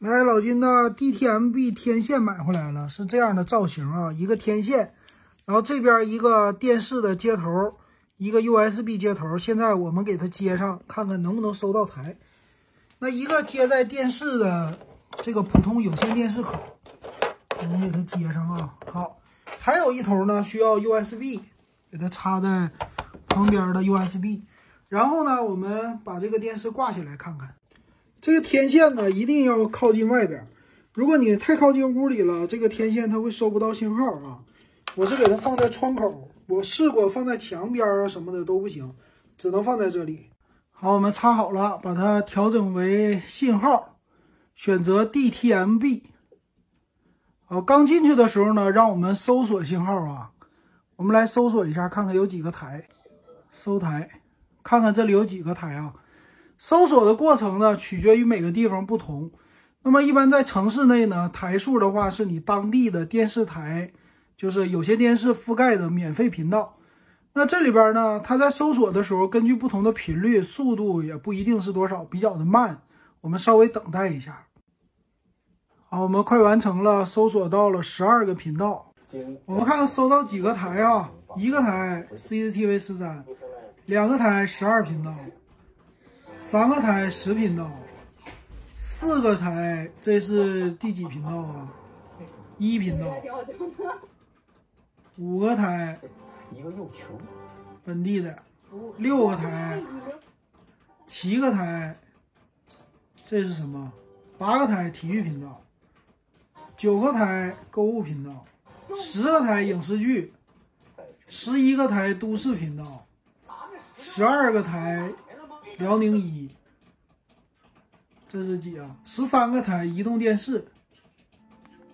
来，老金的 DTMB 天线买回来了，是这样的造型啊，一个天线，然后这边一个电视的接头，一个 USB 接头。现在我们给它接上，看看能不能收到台。那一个接在电视的这个普通有线电视口，我们给它接上啊。好，还有一头呢，需要 USB，给它插在旁边的 USB。然后呢，我们把这个电视挂起来看看。这个天线呢，一定要靠近外边。如果你太靠近屋里了，这个天线它会收不到信号啊。我是给它放在窗口，我试过放在墙边啊什么的都不行，只能放在这里。好，我们插好了，把它调整为信号，选择 DTMB。好，刚进去的时候呢，让我们搜索信号啊。我们来搜索一下，看看有几个台，搜台，看看这里有几个台啊。搜索的过程呢，取决于每个地方不同。那么，一般在城市内呢，台数的话是你当地的电视台，就是有些电视覆盖的免费频道。那这里边呢，它在搜索的时候，根据不同的频率，速度也不一定是多少，比较的慢。我们稍微等待一下。好，我们快完成了，搜索到了十二个频道。我们看看搜到几个台啊？一个台 CCTV 十三，两个台十二频道。三个台十频道，四个台，这是第几频道啊？一频道。五个台，一个又穷，本地的。六个台，七个台，这是什么？八个台体育频道，九个台购物频道，十个台影视剧，十一个台都市频道，十二个台。辽宁一，这是几啊？十三个台移动电视，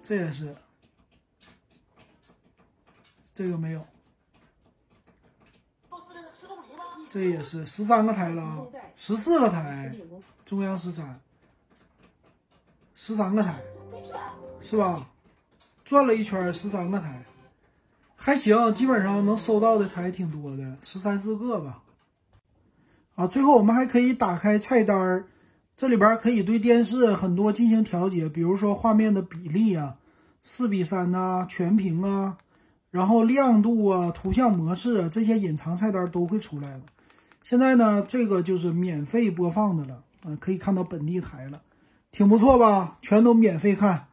这也是，这个没有，这也是十三个台了啊，十四个台，中央十三，十三个台，是吧？转了一圈，十三个台，还行，基本上能收到的台挺多的，十三四个吧。啊，最后我们还可以打开菜单儿，这里边可以对电视很多进行调节，比如说画面的比例啊，四比三呐，全屏啊，然后亮度啊，图像模式啊，这些隐藏菜单都会出来的。现在呢，这个就是免费播放的了，啊，可以看到本地台了，挺不错吧？全都免费看。